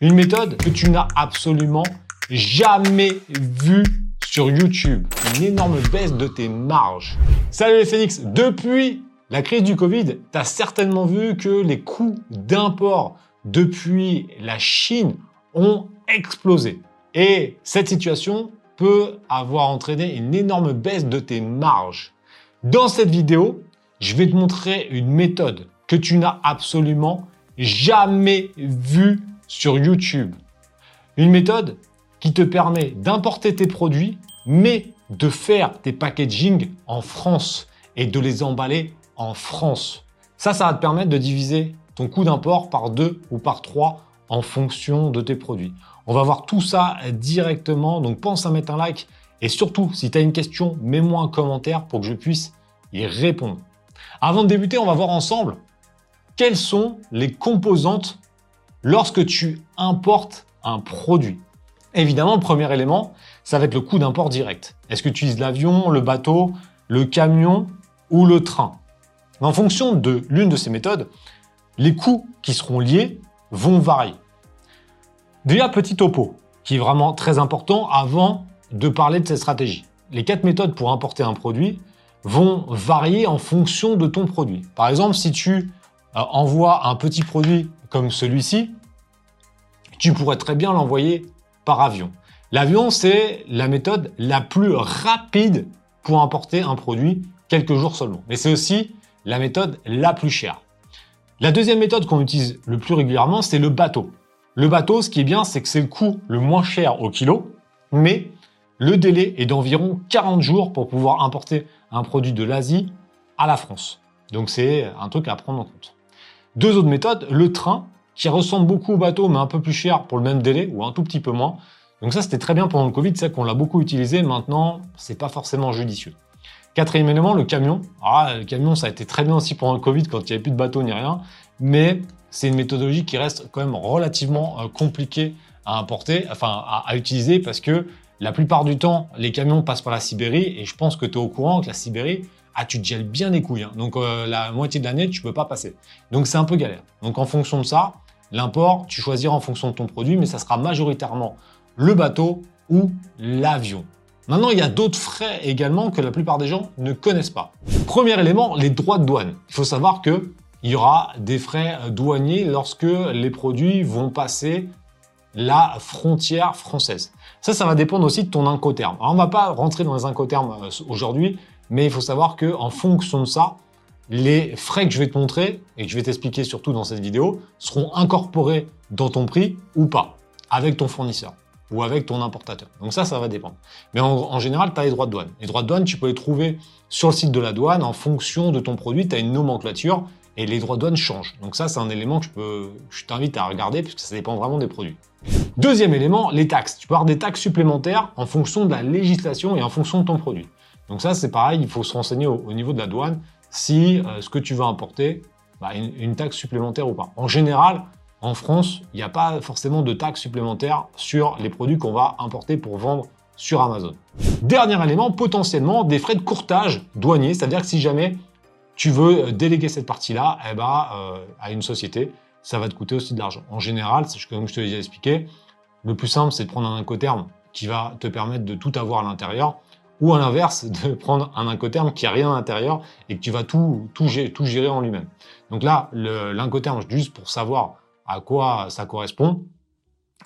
Une méthode que tu n'as absolument jamais vue sur YouTube. Une énorme baisse de tes marges. Salut les Phoenix Depuis la crise du Covid, tu as certainement vu que les coûts d'import depuis la Chine ont explosé. Et cette situation peut avoir entraîné une énorme baisse de tes marges. Dans cette vidéo, je vais te montrer une méthode que tu n'as absolument jamais vue sur YouTube. Une méthode qui te permet d'importer tes produits, mais de faire tes packaging en France et de les emballer en France. Ça, ça va te permettre de diviser ton coût d'import par deux ou par trois en fonction de tes produits. On va voir tout ça directement, donc pense à mettre un like et surtout, si tu as une question, mets-moi un commentaire pour que je puisse y répondre. Avant de débuter, on va voir ensemble quelles sont les composantes lorsque tu importes un produit. Évidemment, le premier élément, ça va être le coût d'import direct. Est-ce que tu utilises l'avion, le bateau, le camion ou le train? En fonction de l'une de ces méthodes, les coûts qui seront liés vont varier. Déjà, petit topo, qui est vraiment très important avant de parler de cette stratégie. Les quatre méthodes pour importer un produit vont varier en fonction de ton produit. Par exemple, si tu euh, envoies un petit produit comme celui-ci, tu pourrais très bien l'envoyer par avion. L'avion, c'est la méthode la plus rapide pour importer un produit quelques jours seulement. Mais c'est aussi la méthode la plus chère. La deuxième méthode qu'on utilise le plus régulièrement, c'est le bateau. Le bateau, ce qui est bien, c'est que c'est le coût le moins cher au kilo, mais le délai est d'environ 40 jours pour pouvoir importer un produit de l'Asie à la France. Donc c'est un truc à prendre en compte. Deux autres méthodes, le train, qui ressemble beaucoup au bateau, mais un peu plus cher pour le même délai, ou un tout petit peu moins. Donc ça, c'était très bien pendant le Covid, c'est qu'on l'a beaucoup utilisé. Maintenant, c'est pas forcément judicieux. Quatrième élément, le camion. Ah, le camion, ça a été très bien aussi pendant le Covid quand il n'y avait plus de bateau ni rien. Mais c'est une méthodologie qui reste quand même relativement euh, compliquée à importer, enfin à, utiliser parce que la plupart du temps, les camions passent par la Sibérie et je pense que tu es au courant que la Sibérie, ah, tu te gèles bien les couilles. Hein. Donc euh, la moitié de l'année, tu peux pas passer. Donc c'est un peu galère. Donc en fonction de ça, L'import, tu choisiras en fonction de ton produit, mais ça sera majoritairement le bateau ou l'avion. Maintenant, il y a d'autres frais également que la plupart des gens ne connaissent pas. Premier élément, les droits de douane. Il faut savoir qu'il y aura des frais douaniers lorsque les produits vont passer la frontière française. Ça, ça va dépendre aussi de ton incoterm. Alors, on va pas rentrer dans les incoterms euh, aujourd'hui, mais il faut savoir que en fonction de ça, les frais que je vais te montrer et que je vais t'expliquer surtout dans cette vidéo seront incorporés dans ton prix ou pas, avec ton fournisseur ou avec ton importateur. Donc ça, ça va dépendre. Mais en, général, tu as les droits de douane. Les droits de douane, tu peux les trouver sur le site de la douane en fonction de ton produit. Tu as une nomenclature et les droits de douane changent. Donc ça, c'est un élément que je, je t'invite à regarder puisque ça dépend vraiment des produits. Deuxième élément, les taxes. Tu peux avoir des taxes supplémentaires en fonction de la législation et en fonction de ton produit. Donc ça, c'est pareil, il faut se renseigner au niveau de la douane si euh, ce que tu veux importer, bah, une, taxe supplémentaire ou pas. En général, en France, il n'y a pas forcément de taxe supplémentaire sur les produits qu'on va importer pour vendre sur Amazon. Dernier élément, potentiellement des frais de courtage douanier, c'est-à-dire que si jamais tu veux euh, déléguer cette partie-là eh ben, euh, à une société, ça va te coûter aussi de l'argent. En général, comme je te l'ai déjà expliqué, le plus simple, c'est de prendre un incoterm qui va te permettre de tout avoir à l'intérieur ou à l'inverse, de prendre un incoterm qui a rien à l'intérieur et que tu vas tout, tout, gérer, tout gérer en lui-même. Donc là, l'incoterm, juste pour savoir à quoi ça correspond,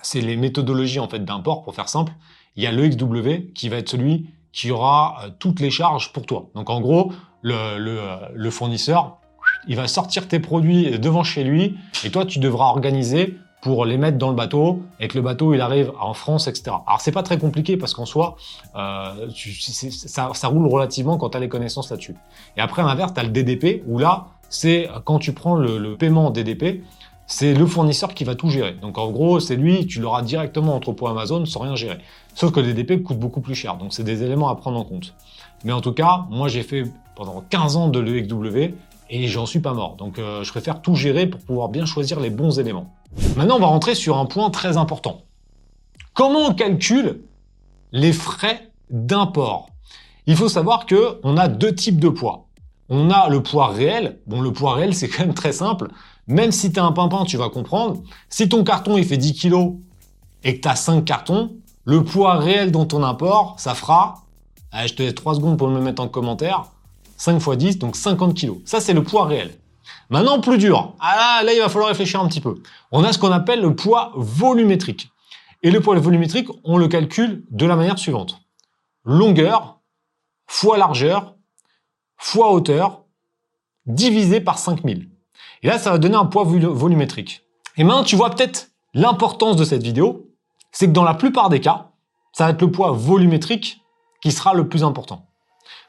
c'est les méthodologies en fait d'import, pour faire simple. Il y a le XW qui va être celui qui aura euh, toutes les charges pour toi. Donc en gros, le, le fournisseur, il va sortir tes produits devant chez lui et toi, tu devras organiser pour les mettre dans le bateau et que le bateau il arrive en France, etc. Alors c'est pas très compliqué parce qu'en soi, euh, ça, ça, roule relativement quand tu as les connaissances là-dessus. Et après à l'inverse, tu as le DDP où là, c'est quand tu prends le, le paiement DDP, c'est le fournisseur qui va tout gérer. Donc en gros, c'est lui, tu l'auras directement entrepôt Amazon sans rien gérer. Sauf que le DDP coûte beaucoup plus cher, donc c'est des éléments à prendre en compte. Mais en tout cas, moi j'ai fait pendant 15 ans de l'EXW et j'en suis pas mort. Donc euh, je préfère tout gérer pour pouvoir bien choisir les bons éléments. Maintenant, on va rentrer sur un point très important. Comment on calcule les frais d'import? Il faut savoir que on a deux types de poids. On a le poids réel. Bon, le poids réel, c'est quand même très simple. même si tu es un pimpin, tu vas comprendre. Si ton carton il fait 10 kg et que tu as 5 cartons, le poids réel dans ton import, ça fera, allez, je te laisse 3 secondes pour me mettre en commentaire, 5 x 10, donc 50 kg. Ça, c'est le poids réel. Maintenant, plus dur. Ah là, là, il va falloir réfléchir un petit peu. On a ce qu'on appelle le poids volumétrique. Et le poids volumétrique, on le calcule de la manière suivante. Longueur fois largeur fois hauteur divisé par 5000. Et là, ça va donner un poids volumétrique. Et maintenant, tu vois peut-être l'importance de cette vidéo, c'est que dans la plupart des cas, ça va être le poids volumétrique qui sera le plus important.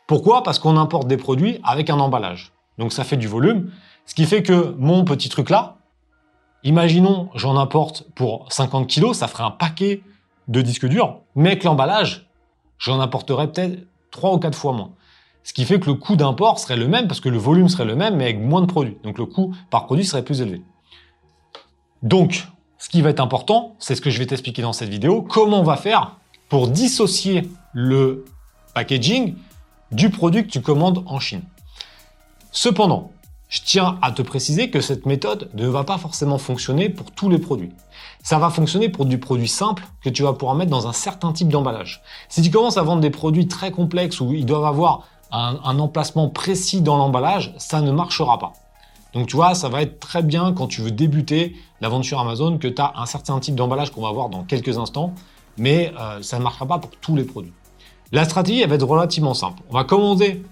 Pourquoi? Parce qu'on importe des produits avec un emballage. Donc ça fait du volume, ce qui fait que mon petit truc là, imaginons j'en importe pour 50 kg, ça ferait un paquet de disques durs, mais avec l'emballage, j'en apporterais peut-être 3 ou 4 fois moins. Ce qui fait que le coût d'import serait le même parce que le volume serait le même mais avec moins de produits. Donc le coût par produit serait plus élevé. Donc, ce qui va être important, c'est ce que je vais t'expliquer dans cette vidéo, comment on va faire pour dissocier le packaging du produit que tu commandes en Chine. Cependant, je tiens à te préciser que cette méthode ne va pas forcément fonctionner pour tous les produits. Ça va fonctionner pour du produit simple que tu vas pouvoir mettre dans un certain type d'emballage. Si tu commences à vendre des produits très complexes où ils doivent avoir un, emplacement précis dans l'emballage, ça ne marchera pas. Donc tu vois, ça va être très bien quand tu veux débuter l'aventure Amazon que tu as un certain type d'emballage qu'on va voir dans quelques instants, mais euh, ça ne marchera pas pour tous les produits. La stratégie, va être relativement simple. On va commander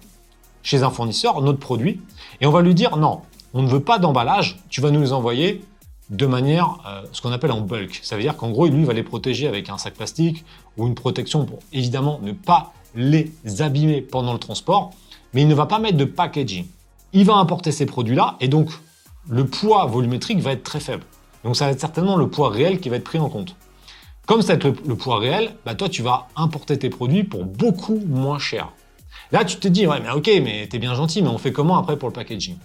chez un fournisseur notre produit et on va lui dire non, on ne veut pas d'emballage, tu vas nous les envoyer de manière euh, ce qu'on appelle en bulk. Ça veut dire qu'en gros, lui, il va les protéger avec un sac plastique ou une protection pour évidemment ne pas les abîmer pendant le transport, mais il ne va pas mettre de packaging. Il va importer ces produits-là et donc le poids volumétrique va être très faible. Donc ça va être certainement le poids réel qui va être pris en compte. Comme c'est le, le, poids réel, bah toi tu vas importer tes produits pour beaucoup moins cher. Là tu te dis ouais mais ok mais t'es bien gentil mais on fait comment après pour le packaging?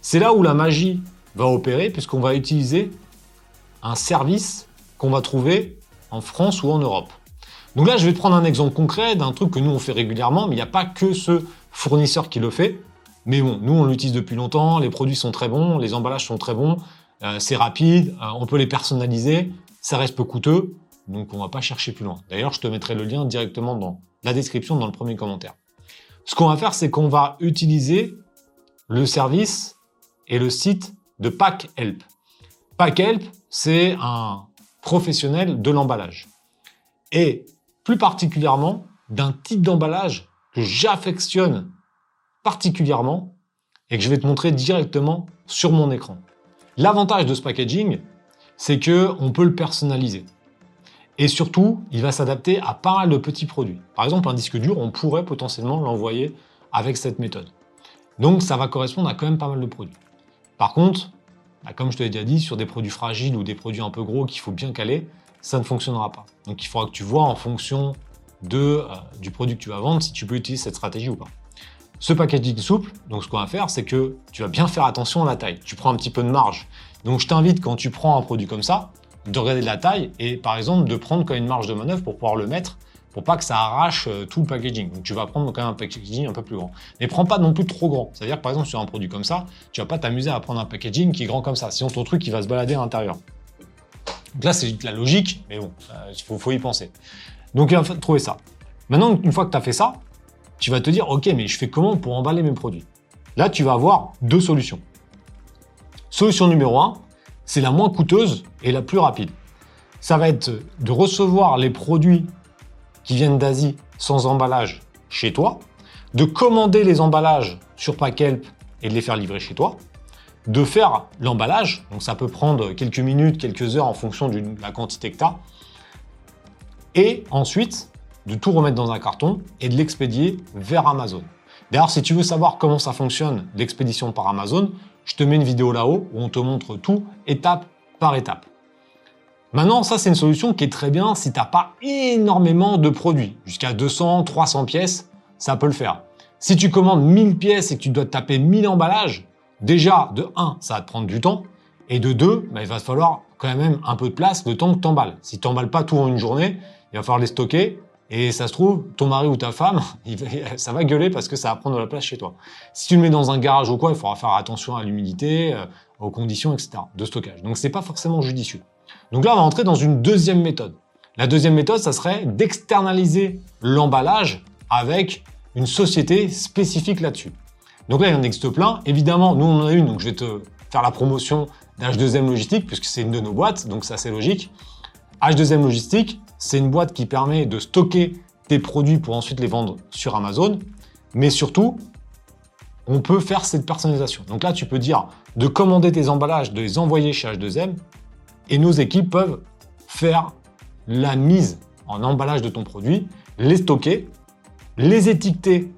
C'est là où la magie va opérer puisqu'on va utiliser un service qu'on va trouver en France ou en Europe. Donc là, je vais te prendre un exemple concret d'un truc que nous on fait régulièrement, mais il n'y a pas que ce fournisseur qui le fait. Mais bon, nous on l'utilise depuis longtemps, les produits sont très bons, les emballages sont très bons, euh, c'est rapide, euh, on peut les personnaliser, ça reste peu coûteux, donc on va pas chercher plus loin. D'ailleurs, je te mettrai le lien directement dans la description, dans le premier commentaire. Ce qu'on va faire, c'est qu'on va utiliser le service et le site de PackHelp. PackHelp, c'est un professionnel de l'emballage. Et plus particulièrement d'un type d'emballage que j'affectionne particulièrement et que je vais te montrer directement sur mon écran. L'avantage de ce packaging, c'est que on peut le personnaliser. Et surtout, il va s'adapter à pas mal de petits produits. Par exemple, un disque dur, on pourrait potentiellement l'envoyer avec cette méthode. Donc ça va correspondre à quand même pas mal de produits. Par contre, bah, comme je te l'ai déjà dit, sur des produits fragiles ou des produits un peu gros qu'il faut bien caler, ça ne fonctionnera pas. Donc il faudra que tu vois en fonction de, euh, du produit que tu vas vendre si tu peux utiliser cette stratégie ou pas. Ce packaging souple, donc ce qu'on va faire, c'est que tu vas bien faire attention à la taille. Tu prends un petit peu de marge. Donc je t'invite quand tu prends un produit comme ça, de regarder la taille et par exemple de prendre quand même une marge de manœuvre pour pouvoir le mettre pour pas que ça arrache euh, tout le packaging. Donc tu vas prendre quand même un packaging un peu plus grand. Mais prends pas non plus trop grand. C'est-à-dire par exemple sur un produit comme ça, tu vas pas t'amuser à prendre un packaging qui est grand comme ça. Sinon ton truc il va se balader à l'intérieur. Donc là, c'est la logique, mais bon, il faut, y penser. Donc il va trouver ça. Maintenant, une fois que tu as fait ça, tu vas te dire, OK, mais je fais comment pour emballer mes produits? Là, tu vas avoir deux solutions. Solution numéro 1, c'est la moins coûteuse et la plus rapide. Ça va être de recevoir les produits qui viennent d'Asie sans emballage chez toi, de commander les emballages sur Packelp et de les faire livrer chez toi, de faire l'emballage. Donc ça peut prendre quelques minutes, quelques heures en fonction de la quantité que tu as. Et ensuite, de tout remettre dans un carton et de l'expédier vers Amazon. D'ailleurs, si tu veux savoir comment ça fonctionne, l'expédition par Amazon, je te mets une vidéo là-haut où on te montre tout étape par étape. Maintenant, ça, c'est une solution qui est très bien si tu n'as pas énormément de produits. Jusqu'à 200, 300 pièces, ça peut le faire. Si tu commandes 1000 pièces et que tu dois taper 1000 emballages, déjà, de 1, ça va te prendre du temps. Et de 2, bah, il va te falloir quand même un peu de place le temps que tu emballes. Si tu n'emballes pas tout en une journée, il va falloir les stocker. Et ça se trouve, ton mari ou ta femme, ça va gueuler parce que ça va prendre de la place chez toi. Si tu le mets dans un garage ou quoi, il faudra faire attention à l'humidité, euh, aux conditions, etc. de stockage. Donc c'est pas forcément judicieux. Donc là, on va entrer dans une deuxième méthode. La deuxième méthode, ça serait d'externaliser l'emballage avec une société spécifique là-dessus. Donc là, il y en existe plein. Évidemment, nous, on en a une, donc je vais te faire la promotion d'H2M Logistique, puisque c'est une de nos boîtes, donc ça c'est logique. H2M Logistique, c'est une boîte qui permet de stocker tes produits pour ensuite les vendre sur Amazon, mais surtout, on peut faire cette personnalisation. Donc là, tu peux dire de commander tes emballages, de les envoyer chez H2M, et nos équipes peuvent faire la mise en emballage de ton produit, les stocker, les étiqueter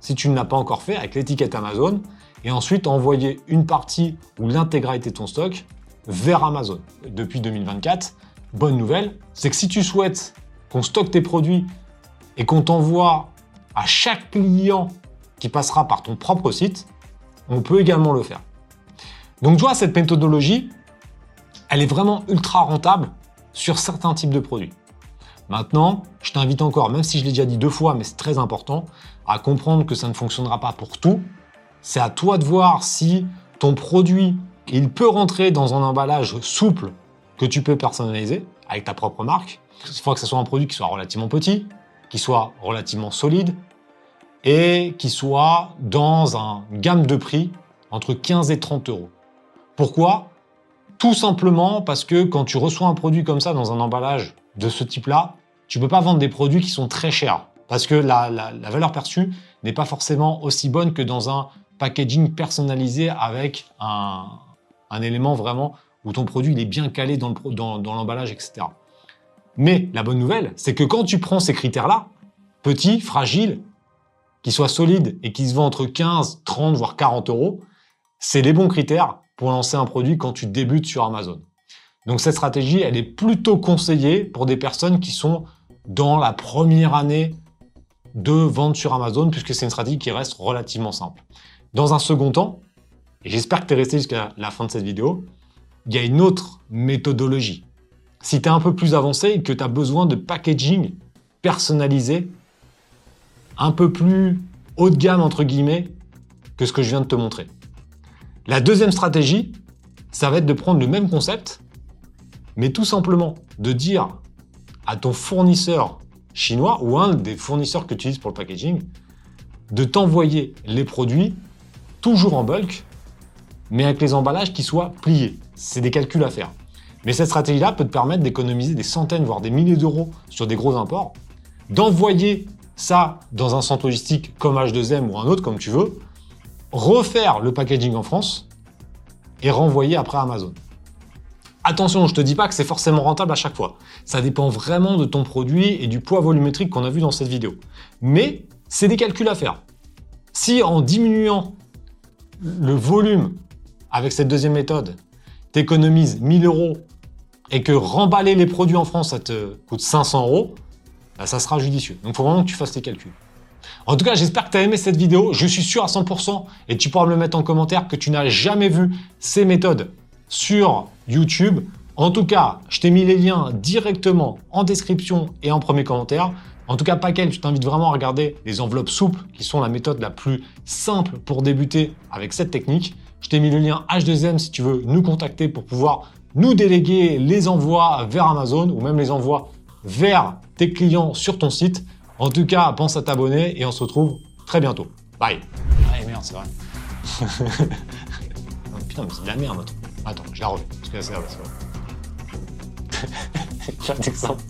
si tu ne l'as pas encore fait avec l'étiquette Amazon, et ensuite envoyer une partie ou l'intégralité de ton stock vers Amazon. Depuis 2024, bonne nouvelle, c'est que si tu souhaites qu'on stocke tes produits et qu'on t'envoie à chaque client qui passera par ton propre site, on peut également le faire. Donc tu vois, cette méthodologie, elle est vraiment ultra rentable sur certains types de produits. Maintenant, je t'invite encore, même si je l'ai déjà dit deux fois, mais c'est très important, à comprendre que ça ne fonctionnera pas pour tout. C'est à toi de voir si ton produit, il peut rentrer dans un emballage souple que tu peux personnaliser avec ta propre marque. Il faut que ce soit un produit qui soit relativement petit, qui soit relativement solide et qui soit dans un gamme de prix entre 15 et 30 euros. Pourquoi? Tout simplement parce que quand tu reçois un produit comme ça dans un emballage de ce type-là, tu ne peux pas vendre des produits qui sont très chers parce que la, valeur perçue n'est pas forcément aussi bonne que dans un packaging personnalisé avec un, un élément vraiment où ton produit il est bien calé dans l'emballage, etc. Mais la bonne nouvelle, c'est que quand tu prends ces critères-là, petit, fragile, qui soit solide et qui se vend entre 15, 30, voire 40 euros, c'est les bons critères pour lancer un produit quand tu débutes sur Amazon. Donc cette stratégie, elle est plutôt conseillée pour des personnes qui sont dans la première année de vente sur Amazon, puisque c'est une stratégie qui reste relativement simple. Dans un second temps, et j'espère que tu es resté jusqu'à la fin de cette vidéo, il y a une autre méthodologie. Si tu es un peu plus avancé et que tu as besoin de packaging personnalisé, un peu plus haut de gamme, entre guillemets, que ce que je viens de te montrer. La deuxième stratégie, ça va être de prendre le même concept, mais tout simplement de dire à ton fournisseur chinois ou un des fournisseurs que tu utilises pour le packaging, de t'envoyer les produits toujours en bulk, mais avec les emballages qui soient pliés. C'est des calculs à faire. Mais cette stratégie-là peut te permettre d'économiser des centaines, voire des milliers d'euros sur des gros imports, d'envoyer ça dans un centre logistique comme H2M ou un autre comme tu veux, refaire le packaging en France et renvoyer après Amazon. Attention, je te dis pas que c'est forcément rentable à chaque fois. Ça dépend vraiment de ton produit et du poids volumétrique qu'on a vu dans cette vidéo. Mais c'est des calculs à faire. Si en diminuant le volume avec cette deuxième méthode, tu économises 1000 euros et que remballer les produits en France, ça te coûte 500 euros, bah, ça sera judicieux. Donc il faut vraiment que tu fasses tes calculs. En tout cas, j'espère que tu as aimé cette vidéo. Je suis sûr à 100%, et tu pourras me le mettre en commentaire, que tu n'as jamais vu ces méthodes sur YouTube. En tout cas, je t'ai mis les liens directement en description et en premier commentaire. En tout cas, pas quel, je t'invite vraiment à regarder les enveloppes souples qui sont la méthode la plus simple pour débuter avec cette technique. Je t'ai mis le lien H2M si tu veux nous contacter pour pouvoir nous déléguer les envois vers Amazon ou même les envois vers tes clients sur ton site. En tout cas, pense à t'abonner et on se retrouve très bientôt. Bye. Ah merde, c'est vrai. putain, mais c'est de la merde. Attends, je la refais. Parce que c'est vrai. J'ai un exemple.